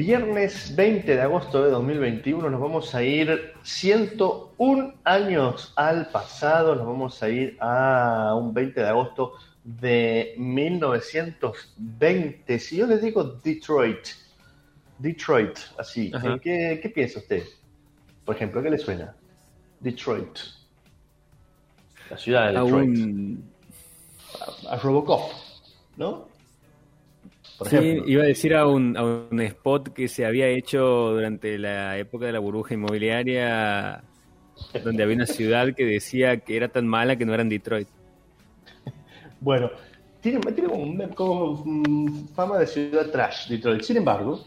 Viernes 20 de agosto de 2021 nos vamos a ir 101 años al pasado, nos vamos a ir a un 20 de agosto de 1920. Si yo les digo Detroit, Detroit, así, ¿qué, ¿qué, piensa usted? Por ejemplo, ¿qué le suena? Detroit. La ciudad de Detroit. A, a Robocop, ¿no? Sí, iba a decir a un, a un spot que se había hecho durante la época de la burbuja inmobiliaria, donde había una ciudad que decía que era tan mala que no era en Detroit. Bueno, tiene, tiene como, fama de ciudad trash, Detroit. Sin embargo,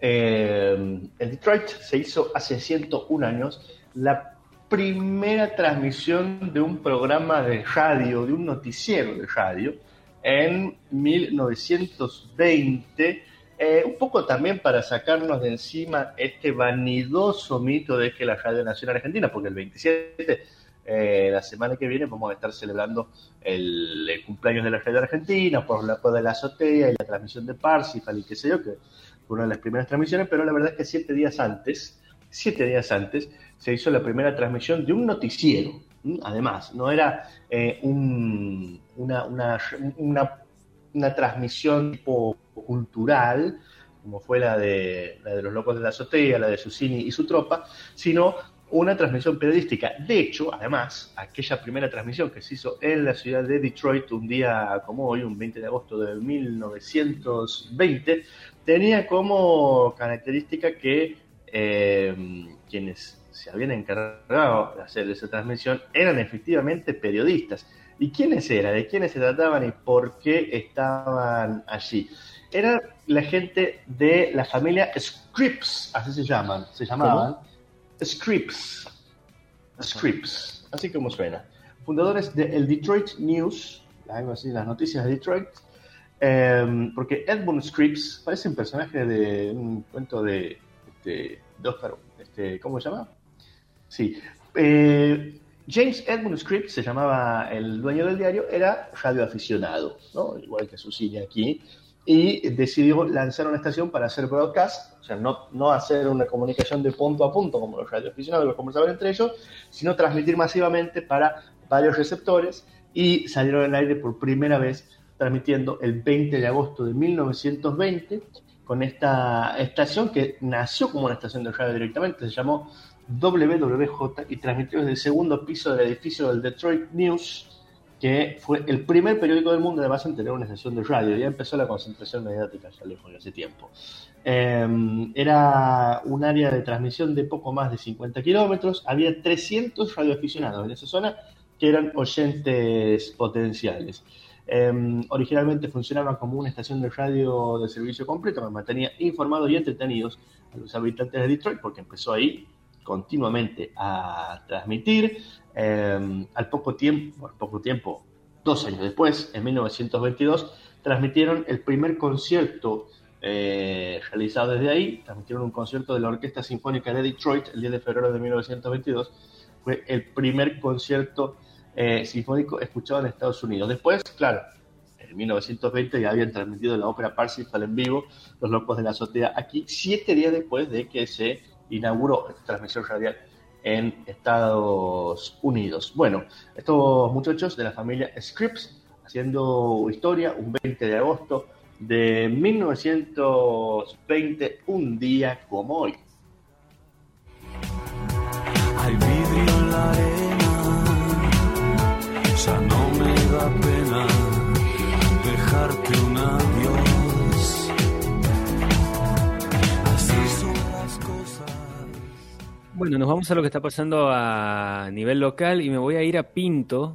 eh, en Detroit se hizo hace 101 años la primera transmisión de un programa de radio, de un noticiero de radio, en 1920, eh, un poco también para sacarnos de encima este vanidoso mito de que la Radio Nacional Argentina, porque el 27, eh, la semana que viene, vamos a estar celebrando el, cumpleaños de la Radio Argentina, por la de la azotea y la transmisión de Parsifal y qué sé yo, que fue una de las primeras transmisiones, pero la verdad es que siete días antes, siete días antes, se hizo la primera transmisión de un noticiero además, no era eh, una, una, transmisión tipo cultural, como fue la de, la de los locos de la azotea, la de Susini y su tropa, sino una transmisión periodística. De hecho, además, aquella primera transmisión que se hizo en la ciudad de Detroit un día como hoy, un 20 de agosto de 1920, tenía como característica que eh, quienes se habían encargado de hacer esa transmisión eran efectivamente periodistas. ¿Y quiénes eran? ¿De quiénes se trataban y por qué estaban allí? Era la gente de la familia Scripps, así se llaman, se llamaban Scripps, Scripps, así como suena. Fundadores del Detroit News, algo así, las noticias de Detroit, em, porque Edmund Scripps parece un personaje de un cuento de, de, este, ¿cómo se llama? Sí. Eh, James Edmund Scripps se llamaba el dueño del diario, era radioaficionado, ¿no? igual que su silla aquí, y decidió lanzar una estación para hacer broadcast, o sea, no, no hacer una comunicación de punto a punto como los radioaficionados los conversaban entre ellos, sino transmitir masivamente para varios receptores y salieron al aire por primera vez transmitiendo el 20 de agosto de 1920 con esta estación que nació como una estación de radio directamente, se llamó WWJ y transmitió desde el segundo piso del edificio del Detroit News, que fue el primer periódico del mundo además en tener una estación de radio. Ya empezó la concentración mediática ya lejos hace tiempo. Em, era un área de transmisión de poco más de 50 kilómetros. Había 300 radioaficionados en esa zona que eran oyentes potenciales. Em, originalmente funcionaba como una estación de radio de servicio completo que mantenía informados y entretenidos a los habitantes de Detroit porque empezó ahí continuamente a transmitir. Em, al poco tiempo, al poco tiempo, dos años después, en 1922, transmitieron el primer concierto eh, realizado desde ahí. Transmitieron un concierto de la Orquesta Sinfónica de Detroit el 10 de febrero de 1922. Fue el primer concierto eh, sinfónico escuchado en Estados Unidos. Después, claro, en 1920 ya habían transmitido la ópera Parsifal en vivo, Los Locos de la Azotea, aquí, siete días después de que se inauguró esta transmisión radial en Estados Unidos. Bueno, estos muchachos de la familia Scripps haciendo historia un 20 de agosto de 1920, un día como hoy. Bueno, nos vamos a lo que está pasando a nivel local y me voy a ir a Pinto,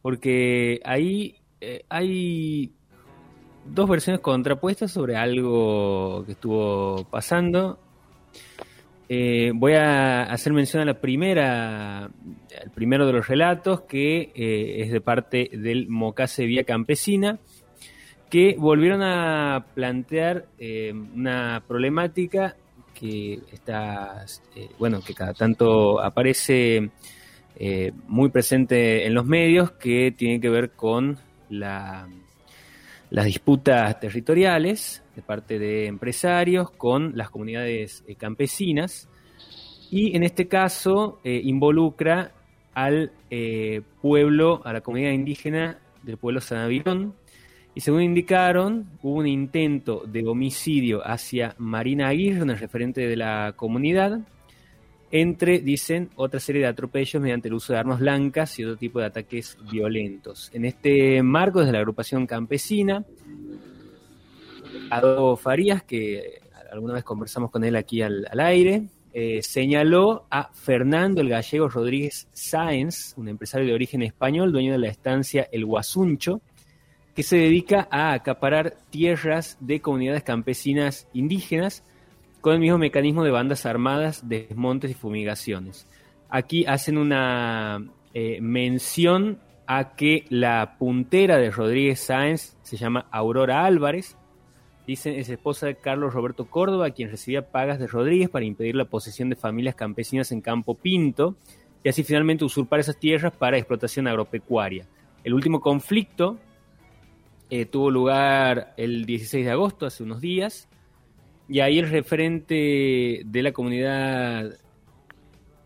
porque ahí eh, hay dos versiones contrapuestas sobre algo que estuvo pasando. Eh, voy a hacer mención a la primera, el primero de los relatos, que eh, es de parte del Mocase Vía Campesina, que volvieron a plantear una problemática que está, eh, bueno, que cada tanto aparece eh, muy presente en los medios, que tiene que ver con la, las disputas territoriales de parte de empresarios con las comunidades eh, campesinas y en este caso involucra al pueblo, a la comunidad indígena del pueblo Sanavirón. Y según indicaron, hubo un intento de homicidio hacia Marina Aguirre, una referente de la comunidad, entre, dicen, otra serie de atropellos mediante el uso de armas blancas y otro tipo de ataques violentos. En este marco, desde la agrupación campesina, Adolfo Farías, que alguna vez conversamos con él aquí al, aire, eh, señaló a Fernando el Gallego Rodríguez Sáenz, un empresario de origen español, dueño de la estancia El Guasuncho, que se dedica a acaparar tierras de comunidades campesinas indígenas con el mismo mecanismo de bandas armadas, desmontes y fumigaciones. Aquí hacen una eh, mención a que la puntera de Rodríguez Sáenz se llama Aurora Álvarez. Dicen es esposa de Carlos Roberto Córdoba, quien recibía pagas de Rodríguez para impedir la posesión de familias campesinas en Campo Pinto y así finalmente usurpar esas tierras para explotación agropecuaria. El último conflicto eh, tuvo lugar el 16 de agosto, hace unos días, y ahí el referente de la comunidad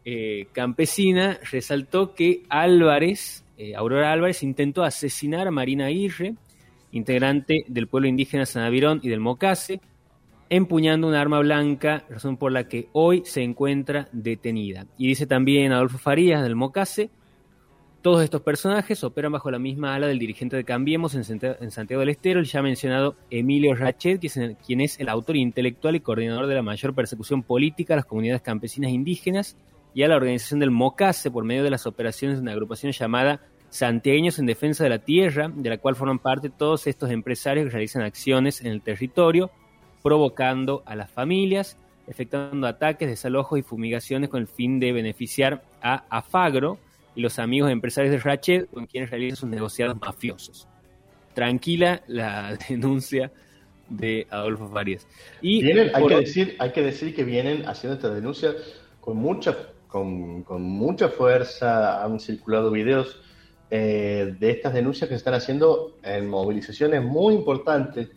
eh, campesina resaltó que Álvarez, eh, Aurora Álvarez, intentó asesinar a Marina Aguirre, integrante del pueblo indígena Sanavirón y del Mocase, empuñando un arma blanca, razón por la que hoy se encuentra detenida. Y dice también Adolfo Farías del Mocase todos estos personajes operan bajo la misma ala del dirigente de Cambiemos en Santiago del Estero, el ya mencionado Emilio Rachet, quien es el autor intelectual y coordinador de la mayor persecución política a las comunidades campesinas indígenas y a la organización del MOCASE por medio de las operaciones de una agrupación llamada Santiagueños en Defensa de la Tierra, de la cual forman parte todos estos empresarios que realizan acciones en el territorio, provocando a las familias, efectuando ataques, desalojos y fumigaciones con el fin de beneficiar a Afagro, y los amigos empresarios de Ratchet con quienes realizan sus negociados mafiosos. Tranquila la denuncia de Adolfo Farías. Y hay, que decir, hay que decir que vienen haciendo esta denuncia con mucha, con, mucha fuerza, han circulado videos eh, de estas denuncias que se están haciendo en movilizaciones muy importantes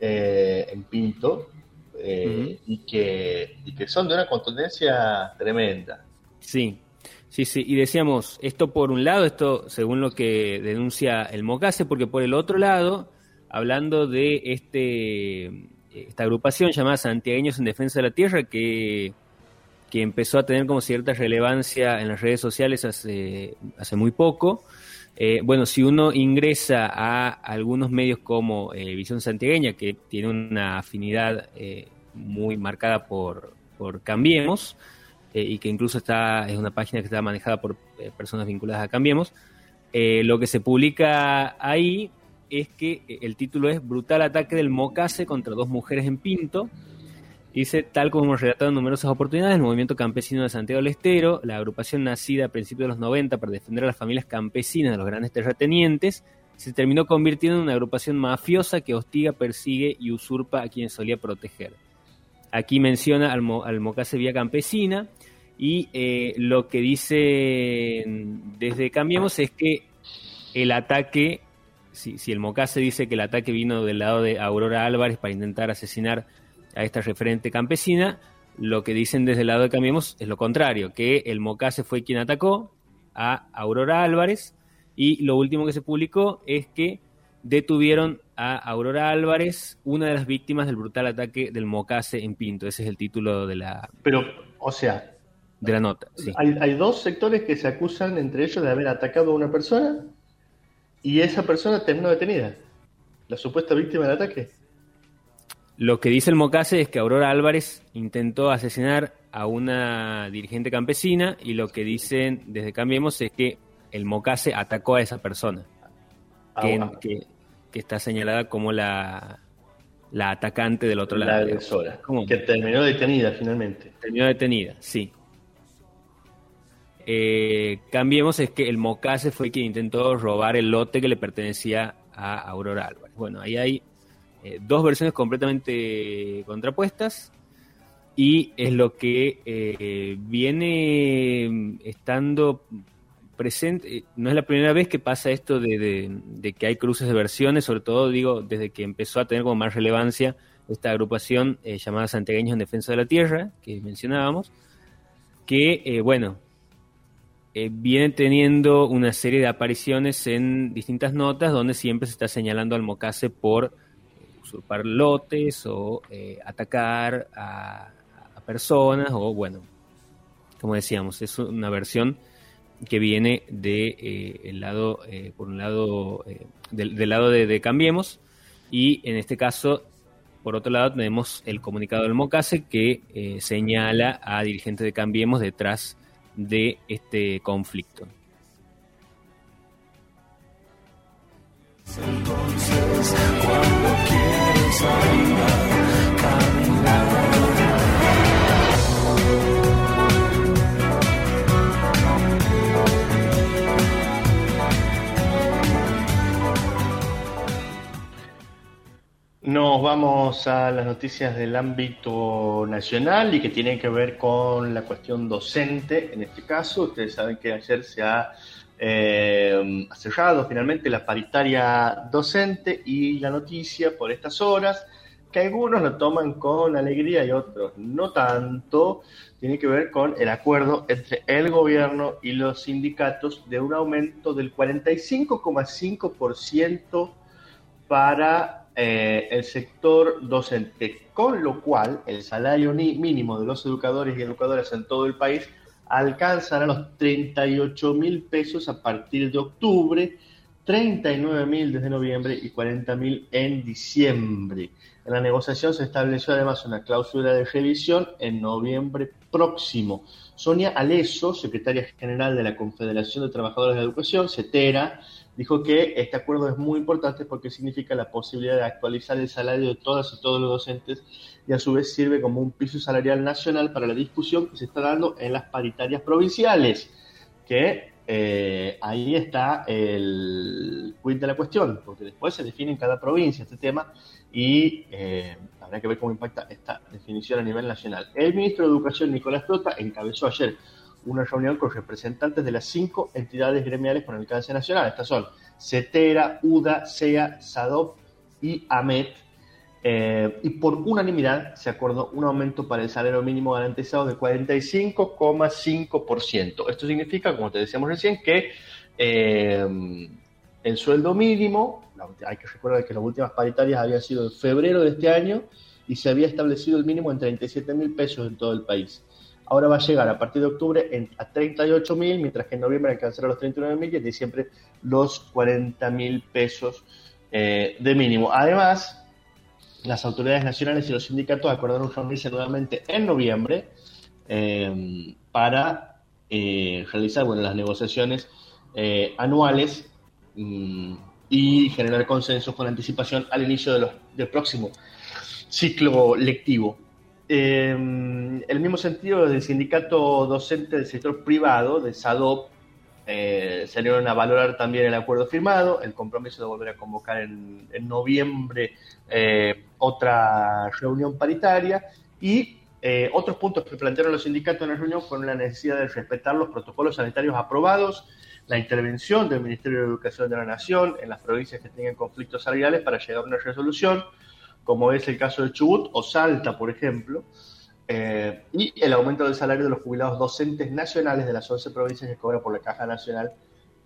eh, en Pinto eh, y, que, y que son de una contundencia tremenda. Sí, Sí, sí, y decíamos, esto por un lado, esto según lo que denuncia el Mocase, porque por el otro lado, hablando de este esta agrupación llamada Santiagueños en Defensa de la Tierra, que, que empezó a tener como cierta relevancia en las redes sociales hace, hace muy poco. Eh, bueno, si uno ingresa a algunos medios como eh, Visión Santiagueña, que tiene una afinidad eh, muy marcada por, por Cambiemos, eh, y que incluso está es una página que está manejada por eh, personas vinculadas a Cambiemos. Eh, lo que se publica ahí es que el título es Brutal ataque del Mocase contra dos mujeres en Pinto. Dice, tal como hemos relatado en numerosas oportunidades, el movimiento campesino de Santiago del Estero, la agrupación nacida a principios de los 90 para defender a las familias campesinas de los grandes terratenientes, se terminó convirtiendo en una agrupación mafiosa que hostiga, persigue y usurpa a quien solía proteger. Aquí menciona al Mocase Vía Campesina, y eh, lo que dice desde Cambiemos es que el ataque, si, si el Mocase dice que el ataque vino del lado de Aurora Álvarez para intentar asesinar a esta referente campesina, lo que dicen desde el lado de Cambiemos es lo contrario, que el Mocase fue quien atacó a Aurora Álvarez y lo último que se publicó es que detuvieron a Aurora Álvarez, una de las víctimas del brutal ataque del Mocase en Pinto. Ese es el título de la... Pero, o sea, de la nota. Hay, dos sectores que se acusan entre ellos de haber atacado a una persona y esa persona terminó detenida. La supuesta víctima del ataque. Lo que dice el Mocase es que Aurora Álvarez intentó asesinar a una dirigente campesina y lo que dicen desde Cambiemos es que el Mocase atacó a esa persona. Ah, que, está señalada como la, la atacante del otro lado. La agresora. Que terminó detenida finalmente. Terminó detenida, sí. Eh, cambiemos es que el Mocase fue quien intentó robar el lote que le pertenecía a Aurora Álvarez. Bueno, ahí hay eh, dos versiones completamente contrapuestas y es lo que eh, viene estando presente, no es la primera vez que pasa esto de, que hay cruces de versiones, sobre todo digo desde que empezó a tener como más relevancia esta agrupación eh, llamada Santiagueños en Defensa de la Tierra, que mencionábamos, que, eh, bueno, eh, viene teniendo una serie de apariciones en distintas notas donde siempre se está señalando al Mocase por usurpar lotes o atacar a, personas o, bueno, como decíamos, es una versión que viene de eh, el lado, eh, por un lado, eh, del, lado de, Cambiemos, y en este caso, por otro lado, tenemos el comunicado del MOCASE que señala a dirigentes de Cambiemos detrás de este conflicto. Nos vamos a las noticias del ámbito nacional y que tienen que ver con la cuestión docente. En este caso, ustedes saben que ayer se ha eh, cerrado finalmente la paritaria docente y la noticia por estas horas, que algunos lo toman con alegría y otros no tanto, tiene que ver con el acuerdo entre el gobierno y los sindicatos de un aumento del 45,5% para eh, el sector docente, con lo cual el salario mínimo de los educadores y educadoras en todo el país alcanzará los 38 mil pesos a partir de octubre, 39 mil desde noviembre y 40 mil en diciembre. En la negociación se estableció además una cláusula de revisión en noviembre próximo. Sonia Aleso, secretaria general de la Confederación de Trabajadores de Educación, CETERA, dijo que este acuerdo es muy importante porque significa la posibilidad de actualizar el salario de todas y todos los docentes y a su vez sirve como un piso salarial nacional para la discusión que se está dando en las paritarias provinciales, que eh, ahí está el quid de la cuestión, porque después se define en cada provincia este tema y eh, habrá que ver cómo impacta esta definición a nivel nacional. El ministro de Educación, Nicolás Trota, encabezó ayer una reunión con representantes de las cinco entidades gremiales con alcance nacional. Estas son CETERA, UDA, SEA, SADOP y AMET. Eh, y por unanimidad se acordó un aumento para el salario mínimo garantizado de 45,5%. Esto significa, como te decíamos recién, que eh, el sueldo mínimo, hay que recordar que las últimas paritarias habían sido en febrero de este año y se había establecido el mínimo en 37 mil pesos en todo el país ahora va a llegar a partir de octubre a 38 mil, mientras que en noviembre alcanzará los 39 mil y en diciembre los 40 mil pesos eh, de mínimo. Además, las autoridades nacionales y los sindicatos acordaron reunirse nuevamente en noviembre eh, para eh, realizar bueno, las negociaciones anuales y generar consensos con anticipación al inicio de los, del próximo ciclo lectivo. En el mismo sentido, del sindicato docente del sector privado, de SADOP, eh, salieron a valorar también el acuerdo firmado, el compromiso de volver a convocar en, noviembre eh, otra reunión paritaria y eh, otros puntos que plantearon los sindicatos en la reunión fueron la necesidad de respetar los protocolos sanitarios aprobados, la intervención del Ministerio de Educación de la Nación en las provincias que tengan conflictos salariales para llegar a una resolución, como es el caso de Chubut o Salta, por ejemplo, eh, y el aumento del salario de los jubilados docentes nacionales de las 11 provincias que cobra por la Caja Nacional,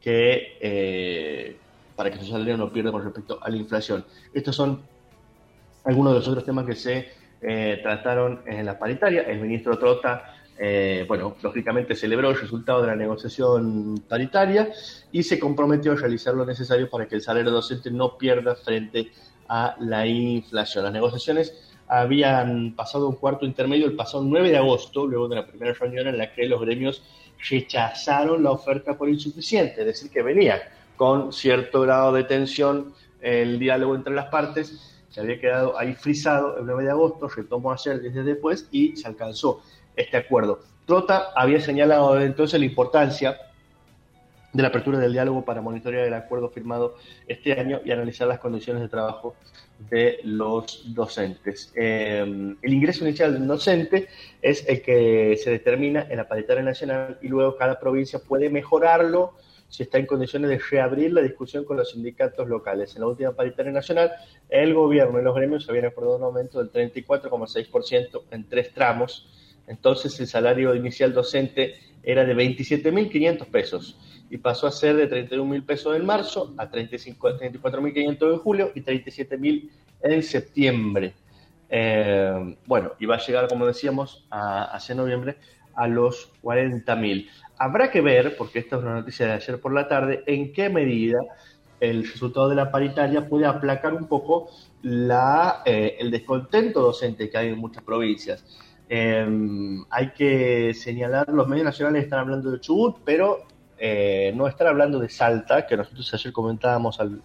que eh, para que su salario no pierda con respecto a la inflación. Estos son algunos de los otros temas que se eh, trataron en la paritaria. El ministro Trota, bueno, lógicamente celebró el resultado de la negociación paritaria y se comprometió a realizar lo necesario para que el salario docente no pierda frente a la inflación. Las negociaciones habían pasado un cuarto intermedio el pasado 9 de agosto, luego de la primera reunión en la que los gremios rechazaron la oferta por insuficiente, es decir, que venía con cierto grado de tensión el diálogo entre las partes, se había quedado ahí frisado el 9 de agosto, retomó ayer desde después y se alcanzó este acuerdo. Trota había señalado entonces la importancia de la apertura del diálogo para monitorear el acuerdo firmado este año y analizar las condiciones de trabajo de los docentes. Eh, el ingreso inicial del docente es el que se determina en la paritaria nacional y luego cada provincia puede mejorarlo si está en condiciones de reabrir la discusión con los sindicatos locales. En la última paritaria nacional, el gobierno y los gremios habían acordado un aumento del 34,6% en tres tramos. Entonces, el salario inicial docente era de 27.500 pesos y pasó a ser de 31 mil pesos en marzo a 34.500 en julio y 37.000 en septiembre. Eh, bueno, y va a llegar, como decíamos, a, hacia noviembre a los 40.000. Habrá que ver, porque esta es una noticia de ayer por la tarde, en qué medida el resultado de la paritaria puede aplacar un poco la, eh, el descontento docente que hay en muchas provincias. Eh, hay que señalar, los medios nacionales están hablando de Chubut, pero eh, no estar hablando de Salta, que nosotros ayer comentábamos al,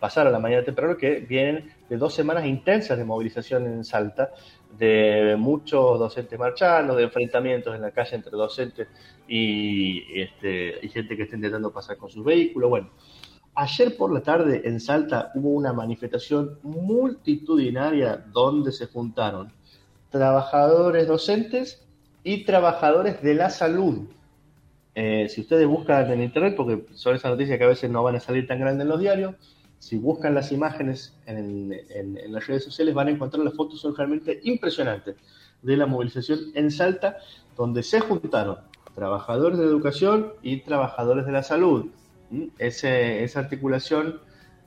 pasar a la mañana temprano, que vienen de dos semanas intensas de movilización en Salta, de muchos docentes marchando, de enfrentamientos en la calle entre docentes y, este, y gente que está intentando pasar con sus vehículos. Bueno, ayer por la tarde en Salta hubo una manifestación multitudinaria donde se juntaron trabajadores docentes y trabajadores de la salud eh, si ustedes buscan en internet, porque son esas noticias que a veces no van a salir tan grandes en los diarios, si buscan las imágenes en, las redes sociales van a encontrar las fotos son realmente impresionantes de la movilización en Salta, donde se juntaron trabajadores de educación y trabajadores de la salud. ¿Mm? esa articulación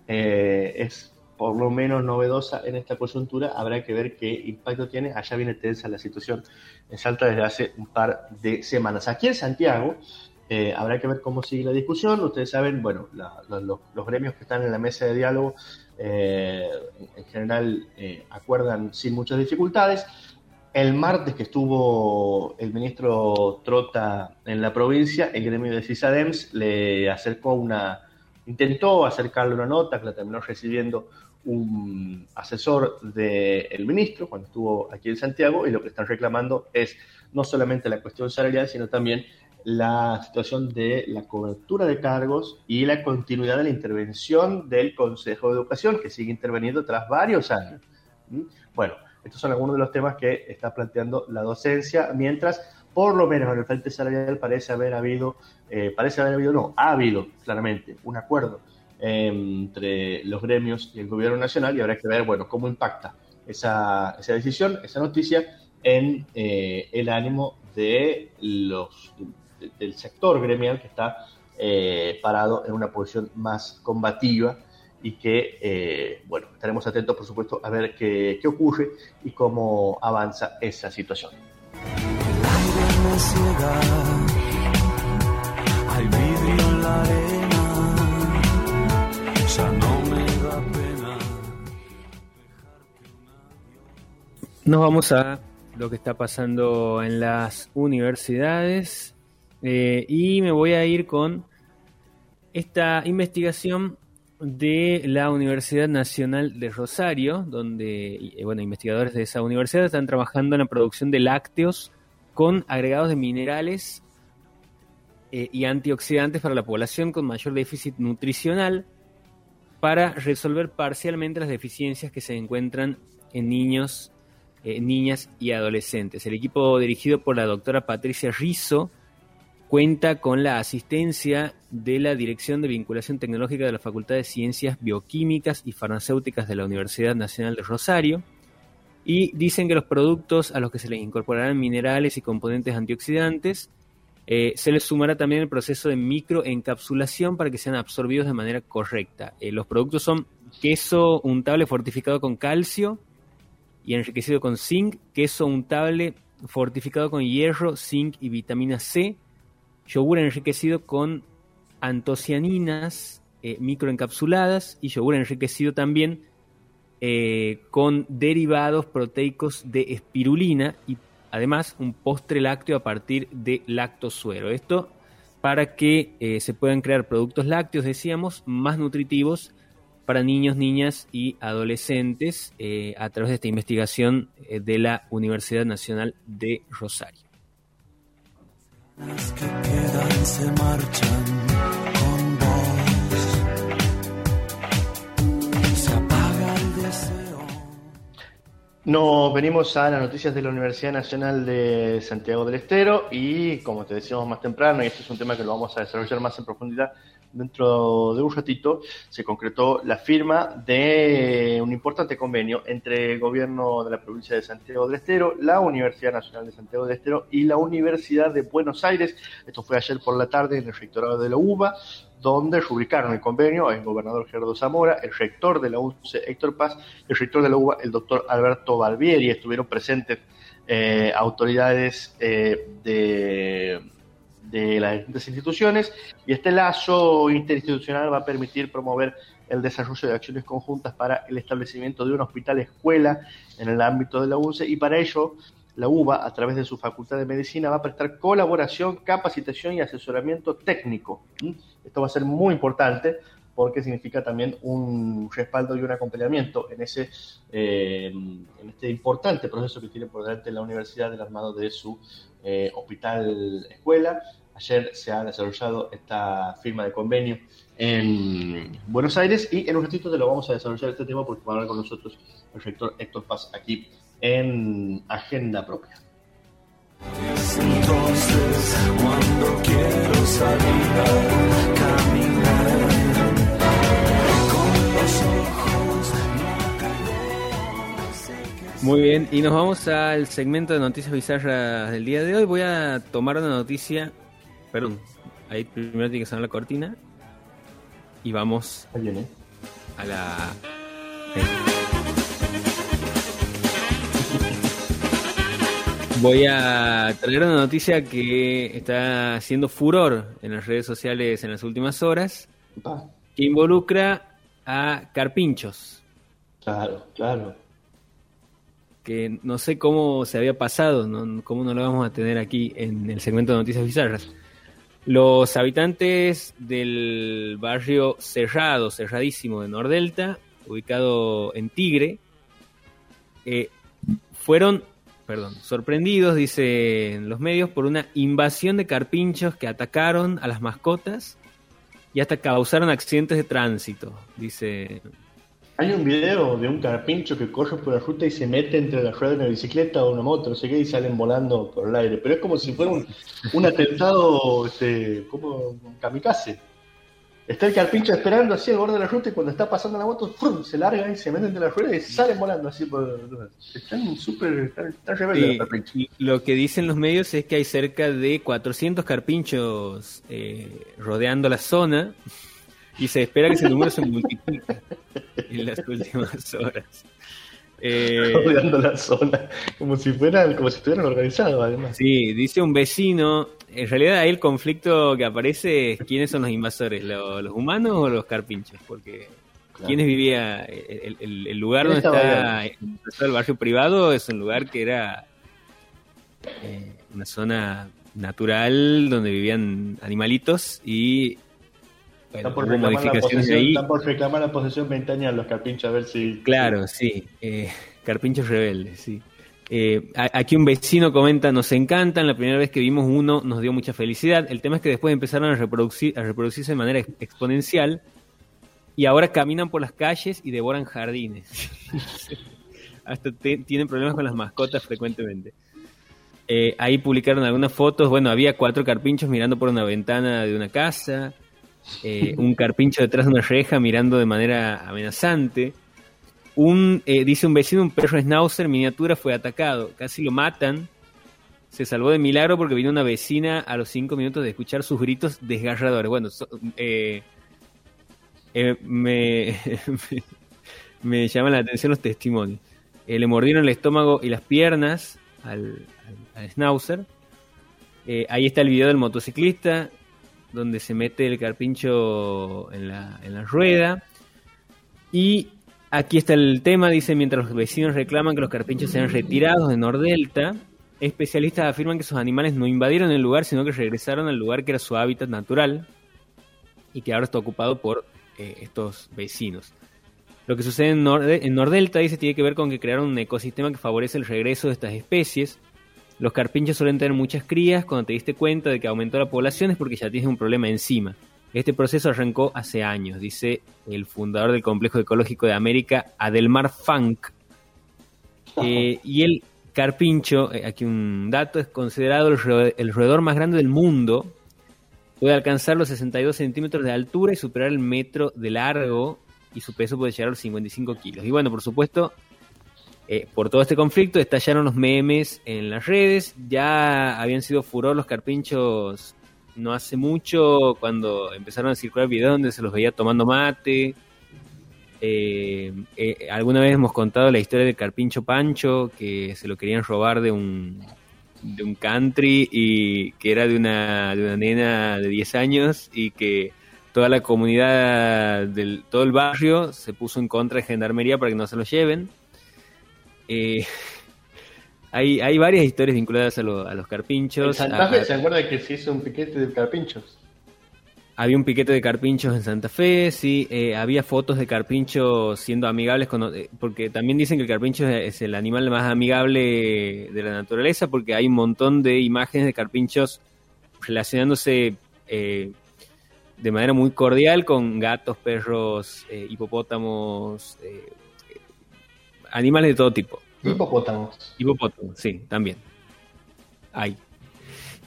eh, es por lo menos novedosa en esta coyuntura. Habrá que ver qué impacto tiene. Allá viene tensa la situación en Salta desde hace un par de semanas. Aquí en Santiago eh, habrá que ver cómo sigue la discusión. Ustedes saben, bueno, los, gremios que están en la mesa de diálogo eh, en general eh, acuerdan sin muchas dificultades. El martes que estuvo el ministro Trota en la provincia, el gremio de CISADEMS le acercó una, intentó acercarle una nota que la terminó recibiendo un asesor del ministro cuando estuvo aquí en Santiago y lo que están reclamando es no solamente la cuestión salarial, sino también la situación de la cobertura de cargos y la continuidad de la intervención del Consejo de Educación, que sigue interveniendo tras varios años. ¿Mm? Bueno, estos son algunos de los temas que está planteando la docencia, mientras por lo menos en el frente salarial parece haber habido, eh, parece haber habido, no, ha habido claramente un acuerdo entre los gremios y el gobierno nacional y habrá que ver, bueno, cómo impacta esa, esa decisión, esa noticia en eh, el ánimo de los, del sector gremial que está eh, parado en una posición más combativa y que, eh, bueno, estaremos atentos, por supuesto, a ver qué, qué ocurre y cómo avanza esa situación. Hay vidrio en la Nos vamos a lo que está pasando en las universidades eh, y me voy a ir con esta investigación de la Universidad Nacional de Rosario, donde eh, bueno, investigadores de esa universidad están trabajando en la producción de lácteos con agregados de minerales eh, y antioxidantes para la población con mayor déficit nutricional para resolver parcialmente las deficiencias que se encuentran en niños, eh, niñas y adolescentes. El equipo dirigido por la doctora Patricia Rizzo cuenta con la asistencia de la Dirección de Vinculación Tecnológica de la Facultad de Ciencias Bioquímicas y Farmacéuticas de la Universidad Nacional de Rosario y dicen que los productos a los que se les incorporarán minerales y componentes antioxidantes eh, se les sumará también el proceso de microencapsulación para que sean absorbidos de manera correcta. Eh, los productos son queso untable fortificado con calcio y enriquecido con zinc, queso untable fortificado con hierro, zinc y vitamina C, yogur enriquecido con antocianinas eh, microencapsuladas y yogur enriquecido también con derivados proteicos de espirulina y además un postre lácteo a partir de lactosuero. Esto para que eh, se puedan crear productos lácteos, decíamos, más nutritivos para niños, niñas y adolescentes eh, a través de esta investigación eh, de la Universidad Nacional de Rosario. Las que quedan se marchan con vos. Se apaga el deseo. Nos venimos a las noticias de la Universidad Nacional de Santiago del Estero y como te decíamos más temprano, y este es un tema que lo vamos a desarrollar más en profundidad, dentro de un ratito, se concretó la firma de un importante convenio entre el gobierno de la provincia de Santiago del Estero, la Universidad Nacional de Santiago del Estero y la Universidad de Buenos Aires. Esto fue ayer por la tarde en el rectorado de la UBA donde rubricaron el convenio el gobernador Gerardo Zamora, el rector de la UNCE Héctor Paz, el rector de la UBA, el doctor Alberto Barbieri. Estuvieron presentes eh, autoridades eh, de, de las distintas instituciones y este lazo interinstitucional va a permitir promover el desarrollo de acciones conjuntas para el establecimiento de un hospital escuela en el ámbito de la UNCE y para ello la UBA, a través de su Facultad de Medicina, va a prestar colaboración, capacitación y asesoramiento técnico. Esto va a ser muy importante porque significa también un respaldo y un acompañamiento en ese eh, en este importante proceso que tiene por delante la universidad del armado de su eh, hospital escuela. Ayer se ha desarrollado esta firma de convenio en Buenos Aires y en un ratito te lo vamos a desarrollar este tema porque va a hablar con nosotros el rector Héctor Paz aquí en agenda propia. Muy bien, y nos vamos al segmento de noticias bizarras del día de hoy. Voy a tomar una noticia, perdón, ahí primero tiene que sonar la cortina y vamos a la... Voy a traer una noticia que está haciendo furor en las redes sociales en las últimas horas, que involucra a carpinchos. Claro, claro. Que no sé cómo se había pasado, ¿no? cómo no lo vamos a tener aquí en el segmento de noticias bizarras. Los habitantes del barrio cerrado, cerradísimo de Nordelta, ubicado en Tigre, eh, fueron perdón, sorprendidos, dicen los medios, por una invasión de carpinchos que atacaron a las mascotas y hasta causaron accidentes de tránsito, dice. Hay un video de un carpincho que corre por la ruta y se mete entre la rueda de una bicicleta o una moto, no sé qué, y salen volando por el aire. Pero es como si fuera un, un atentado este, como un kamikaze. Está el carpincho esperando así al borde de la ruta y cuando está pasando la moto, se larga y se meten entre la rueda y salen volando así por... Están súper... Están, rebeldes y, lo que dicen los medios es que hay cerca de 400 carpinchos eh, rodeando la zona y se espera que ese número se multiplique en las últimas horas. Eh, rodeando la zona, como si fueran, como si estuvieran organizados además. Sí, dice un vecino, en realidad ahí el conflicto que aparece es quiénes son los invasores, los, humanos o los carpinchos, porque quiénes vivía, el, lugar donde está el barrio privado es un lugar que era eh, una zona natural donde vivían animalitos y bueno, por hubo modificaciones ahí. Están por reclamar la posesión 20 años los carpinchos a ver si... Claro, sí, eh, carpinchos rebeldes, sí. Eh, aquí un vecino comenta, nos encantan, la primera vez que vimos uno nos dio mucha felicidad. El tema es que después empezaron a, reproducir, a reproducirse de manera exponencial y ahora caminan por las calles y devoran jardines. Hasta tienen problemas con las mascotas frecuentemente. Eh, ahí publicaron algunas fotos, bueno, había cuatro carpinchos mirando por una ventana de una casa, eh, un carpincho detrás de una reja mirando de manera amenazante un, eh, dice un vecino, un perro schnauzer miniatura fue atacado. Casi lo matan. Se salvó de milagro porque vino una vecina a los cinco minutos de escuchar sus gritos desgarradores. Bueno, eh, eh, me, me, llaman la atención los testimonios. le mordieron el estómago y las piernas al, schnauzer. ahí está el video del motociclista donde se mete el carpincho en la, en la rueda. Y Aquí está el tema, dice, mientras los vecinos reclaman que los carpinchos sean retirados de Nordelta, especialistas afirman que esos animales no invadieron el lugar, sino que regresaron al lugar que era su hábitat natural y que ahora está ocupado por eh, estos vecinos. Lo que sucede en, en Nordelta, dice, tiene que ver con que crearon un ecosistema que favorece el regreso de estas especies. Los carpinchos suelen tener muchas crías, cuando te diste cuenta de que aumentó la población es porque ya tienes un problema encima. Este proceso arrancó hace años, dice el fundador del Complejo Ecológico de América, Adelmar Funk. Eh, y el carpincho, eh, aquí un dato, es considerado el, el roedor más grande del mundo. Puede alcanzar los 62 centímetros de altura y superar el metro de largo y su peso puede llegar a los 55 kilos. Y bueno, por supuesto, eh, por todo este conflicto estallaron los memes en las redes. Ya habían sido furor los carpinchos no hace mucho cuando empezaron a circular videos donde se los veía tomando mate. Eh, eh, alguna vez hemos contado la historia del carpincho Pancho que se lo querían robar de un de un country y que era de una, de una nena de 10 años y que toda la comunidad del todo el barrio se puso en contra de gendarmería para que no se lo lleven. Eh, hay, hay varias historias vinculadas a, lo- a los En carpinchos. Santa a- Fe, ¿se acuerda que se hizo un piquete de carpinchos? había un piquete de carpinchos en Santa Fe, sí, eh, había fotos de carpinchos siendo amigables, con, eh, porque también dicen que el carpincho es, es el animal más amigable de la naturaleza, porque hay un montón de imágenes de carpinchos relacionándose eh, de manera muy cordial con gatos, perros, hipopótamos, animales de todo tipo. Hipopótamos. Hipopótamo, sí, también. Hay.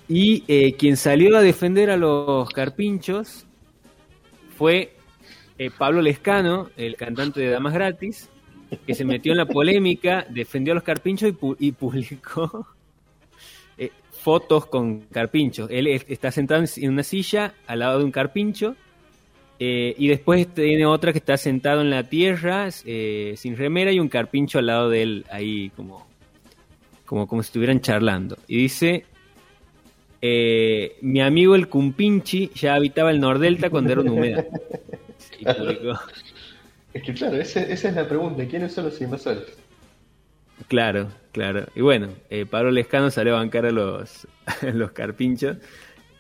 Y eh, quien salió a defender a los carpinchos fue eh, Pablo Lescano, el cantante de Damas Gratis, que se metió en la polémica, defendió a los carpinchos y, pu- y publicó eh, fotos con carpinchos. Él es- está sentado en una silla al lado de un carpincho eh, y después tiene otra que está sentado en la tierra eh, sin remera y un carpincho al lado de él ahí como, como, como si estuvieran charlando. Y dice, eh, mi amigo el Cumpinchi ya habitaba el Nordelta cuando era una humedad. Y publicó. Es que claro, ese- esa es la pregunta. ¿Quiénes son los invasores? Claro, claro. Y bueno, eh, Pablo Lescano salió a bancar a los, a los carpinchos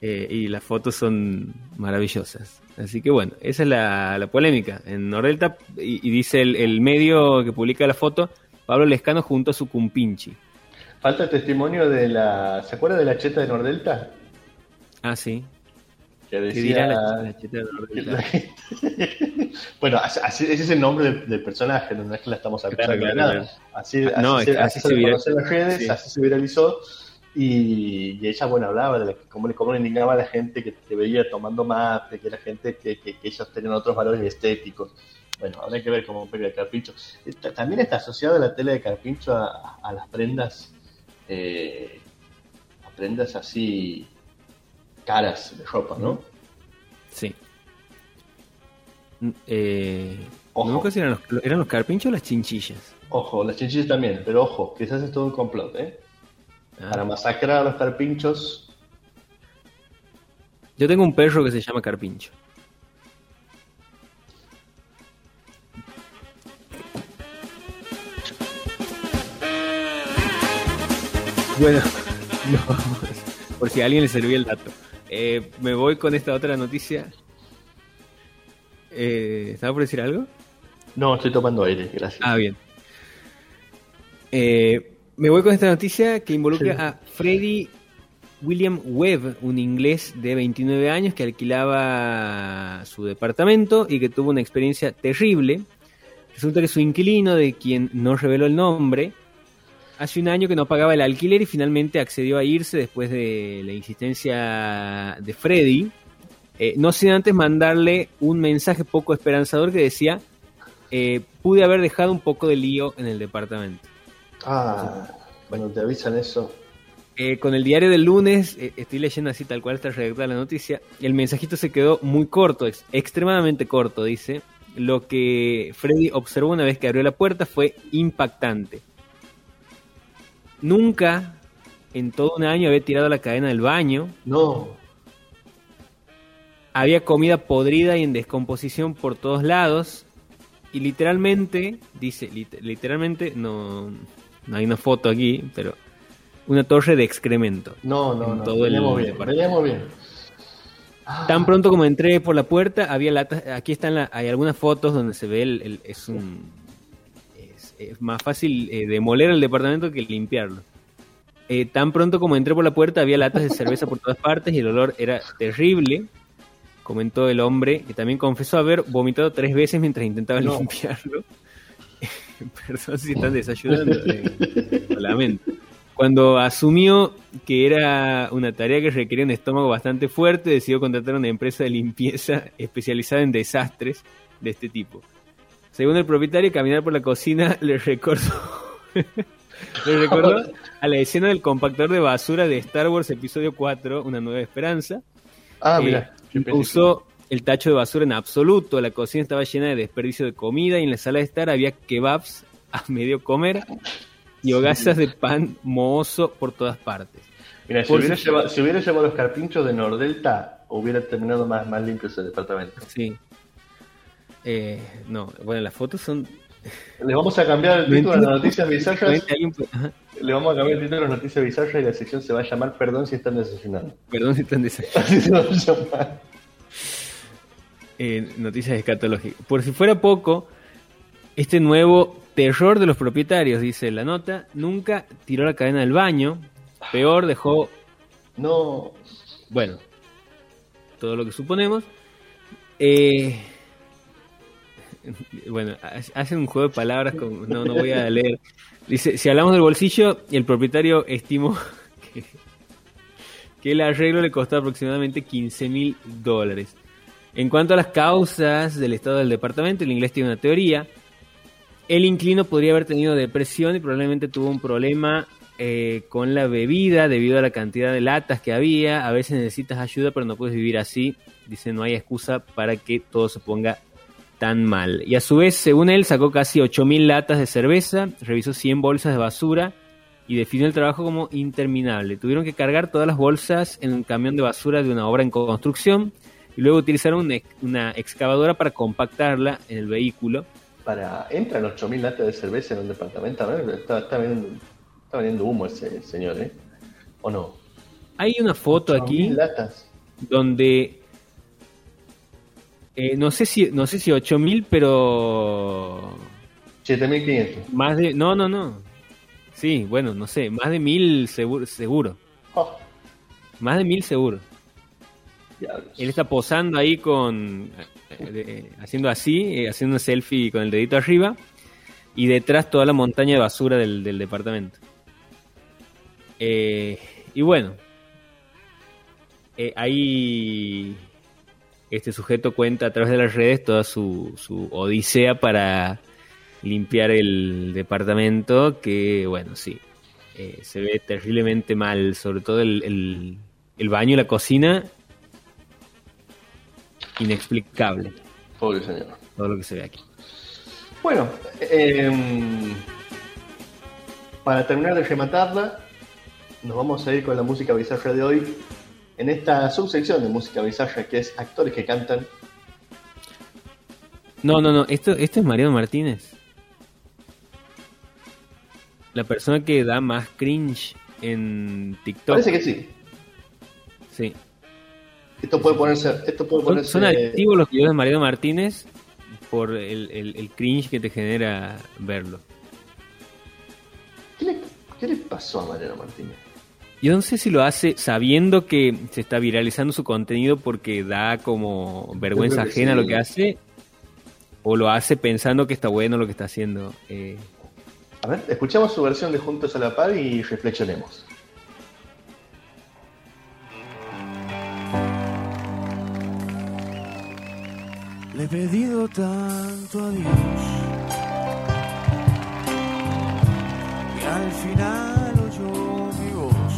eh, y las fotos son maravillosas. Así que bueno, esa es la, la polémica. En Nordelta, y, y dice el, el medio que publica la foto, Pablo Lescano junto a su cumpinchi. Falta el testimonio de la. ¿Se acuerda de la cheta de Nordelta? Ah, sí. Que ¿Qué decía. dirá la, la cheta de Nordelta? bueno, así, ese es el nombre del, del personaje, no es que la estamos acusando Claro, claro, nada. claro. Así, Ah, no, así, es se, así así se se redes, sí. así se viralizó. Y, y ella, bueno, hablaba de cómo, le- cómo le indignaba a la gente que, que veía tomando mate, que la gente que, que, que ellos tenían otros valores estéticos. Bueno, habrá que ver cómo pega el carpincho. Ta- También está asociado la tela de carpincho a, a las prendas, eh, a prendas así caras de ropa, ¿no? Sí. Mm, Eh, Ojo. no eran los, eran los carpinchos o las chinchillas. Ojo, las chinchillas también, pero ojo, quizás es todo un complot, ¿eh? Ah. Para masacrar a los carpinchos. Yo tengo un perro que se llama carpincho. Bueno, no, por si a alguien le servía el dato. Eh, me voy con esta otra noticia. Eh, ¿Estaba por decir algo? No, estoy tomando aire, gracias. Ah, bien. Eh, me voy con esta noticia que involucra Sí. a Freddy William Webb, un inglés de 29 años que alquilaba su departamento y que tuvo una experiencia terrible. Resulta que su inquilino, de quien no reveló el nombre, hace un año que no pagaba el alquiler y finalmente accedió a irse después de la insistencia de Freddy. Eh, no sin antes mandarle un mensaje poco esperanzador que decía, eh, pude haber dejado un poco de lío en el departamento. Ah, bueno, te avisan eso. Eh, con el diario del lunes, eh, estoy leyendo así tal cual está redactada la noticia, el mensajito se quedó muy corto, ex- extremadamente corto, dice. Lo que Freddy observó una vez que abrió la puerta fue impactante. Nunca en todo un año había tirado la cadena del baño, No, había comida podrida y en descomposición por todos lados, y literalmente, dice, lit- literalmente, no hay una foto aquí, pero una torre de excremento. no, no, no. todo el bien, veníamos bien. Ah, Tan pronto como entré por la puerta, había latas. Aquí están la- hay algunas fotos donde se ve el, el- es un es, es más fácil eh, demoler el departamento que limpiarlo. Eh, tan pronto como entré por la puerta, había latas de cerveza por todas partes y el olor era terrible. Comentó el hombre, que también confesó haber vomitado tres veces mientras intentaba No. limpiarlo. perdón si están desayunando, eh, lo lamento. Cuando asumió que era una tarea que requería un estómago bastante fuerte, decidió contratar a una empresa de limpieza especializada en desastres de este tipo. Según el propietario, caminar por la cocina le recordó, le recordó a la escena del compactor de basura de Star Wars Episodio 4, Una Nueva Esperanza. Ah, Eh, mira. usó el tacho de basura en absoluto, la cocina estaba llena de desperdicio de comida y en la sala de estar había kebabs a medio comer y hogazas de pan mohoso por todas partes. Mira, si Por hubiera, si- llevado, si hubiera llevado los carpinchos de Nordelta, hubiera terminado más, más limpio ese departamento. Sí. Eh, no, bueno, las fotos son... Le vamos a cambiar el título a las noticias bizarras. Le vamos a cambiar el título a las noticias bizarras y la sección se va a llamar Perdón si están desayunando. Perdón si están desayunando. Eh, noticias escatológicas. Por si fuera poco, este nuevo terror de los propietarios, dice la nota, nunca tiró la cadena del baño. Peor, dejó No. Bueno, todo lo que suponemos. Eh, bueno, ha- hacen un juego de palabras con... No, no voy a leer. Dice, si hablamos del bolsillo, el propietario estimó que, que el arreglo le costó aproximadamente 15 mil dólares. En cuanto a las causas del estado del departamento, el inglés tiene una teoría. El inquilino podría haber tenido depresión y probablemente tuvo un problema eh, con la bebida debido a la cantidad de latas que había. A veces necesitas ayuda, pero no puedes vivir así. Dice, no hay excusa para que todo se ponga tan mal. Y a su vez, según él, sacó casi 8.000 latas de cerveza, revisó 100 bolsas de basura y definió el trabajo como interminable. Tuvieron que cargar todas las bolsas en un camión de basura de una obra en construcción y luego utilizaron una, ex- una excavadora para compactarla en el vehículo. Para, entran 8.000 latas de cerveza en un departamento. A ver, Está, está, vendiendo, está vendiendo humo ese señor, ¿eh? ¿O no? Hay una foto 8.000 aquí latas. donde eh, no sé si no sé si 8000 pero 7.500. más de no no no sí bueno no sé más de 1000 seguro seguro Oh, más de 1000 seguro. Él está posando ahí con eh, eh, haciendo así eh, haciendo un selfie con el dedito arriba y detrás toda la montaña de basura del, departamento. Eh, y bueno ahí este sujeto cuenta a través de las redes toda su, su odisea para limpiar el departamento que bueno sí se ve terriblemente mal sobre todo el, el, el baño y la cocina inexplicable Pobre señor. todo lo que se ve aquí Bueno, em, para terminar de rematarla, nos vamos a ir con la música bizarra de hoy. En esta subsección de música bizarra que es actores que cantan. no no no esto esto es Mariano Martínez la persona que da más cringe en TikTok Parece que sí. sí Esto puede ponerse. Esto puede Son, ponerse son adictivos los videos de Mariano Martínez por el, el- el cringe que te genera verlo. ¿Qué le, qué le pasó a Mariano Martínez? Yo no sé si lo hace sabiendo que se está viralizando su contenido porque da como vergüenza ajena sí. lo que hace, o lo hace pensando que está bueno lo que está haciendo. Eh, A ver, escuchamos su versión de Juntos a la Par y reflexionemos. Le he pedido tanto a Dios y al final oyó mi voz.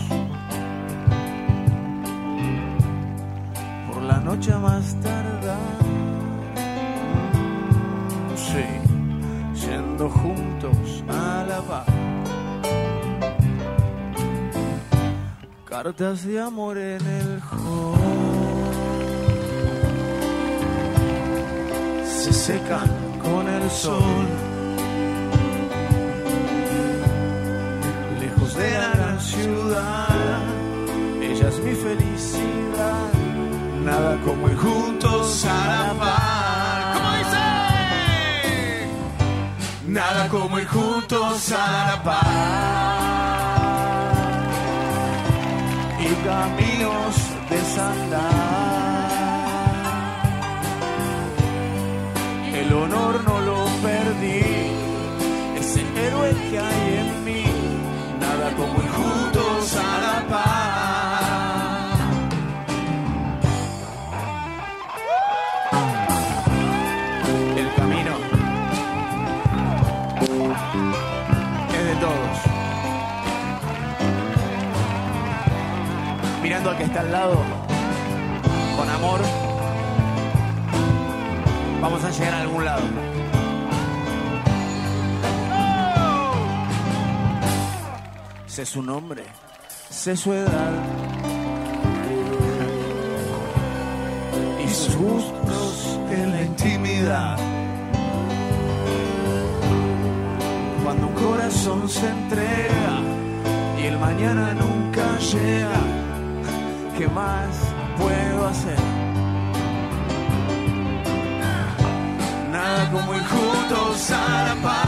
Por la noche más tarde, sí, yendo juntos a la paz. Cartas de amor en el hall. Se secan con el sol. Lejos de la gran ciudad, ella es mi felicidad. Nada como ir juntos a la par. ¿Cómo dice? Nada como ir juntos a la par. Y caminos desandar. El al lado, con amor, vamos a llegar a algún lado. Sé su nombre, sé su edad. Y sus gustos en la intimidad. Cuando un corazón se entrega y el mañana nunca llega, ¿qué más puedo hacer? Nada como ir juntos a la par.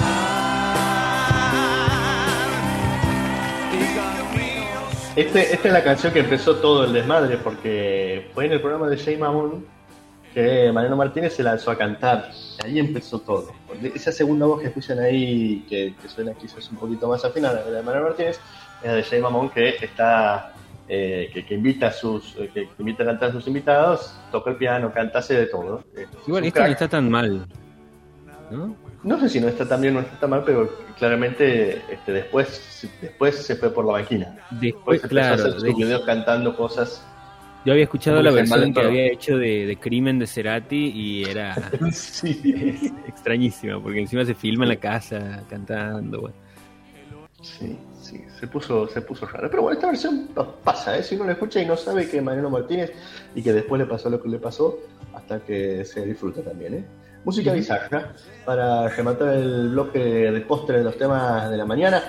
Este, esta es la canción que empezó todo el desmadre, porque fue en el programa de Jay Mamón que Mariano Martínez se lanzó a cantar. Ahí empezó todo. Esa segunda voz que escuchan ahí, que, que suena quizás un poquito más afinada, la de Mariano Martínez, es la de Jay Mamón que está. Eh, que, que invita a sus eh, que, que invita a cantar a sus invitados, toca el piano, canta, hace de todo. Eh, Igual esto no crack. está tan mal. ¿No? No sé si no está tan bien o no está mal, pero claramente este, después, después se fue por la máquina. Después, Después empezó a claro. hacer sus de- videos cantando cosas. yo había escuchado como la versión que había hecho de, de Crimen de Cerati y era sí, extrañísima, porque encima se filma en la casa cantando. bueno. sí, se puso, se puso raro. Pero bueno, esta versión pasa, ¿eh? Si uno la escucha y no sabe que Mariano Martínez y que después le pasó lo que le pasó, hasta que se disfruta también, ¿eh? Música bisagra para rematar el bloque de postre de los temas de la mañana.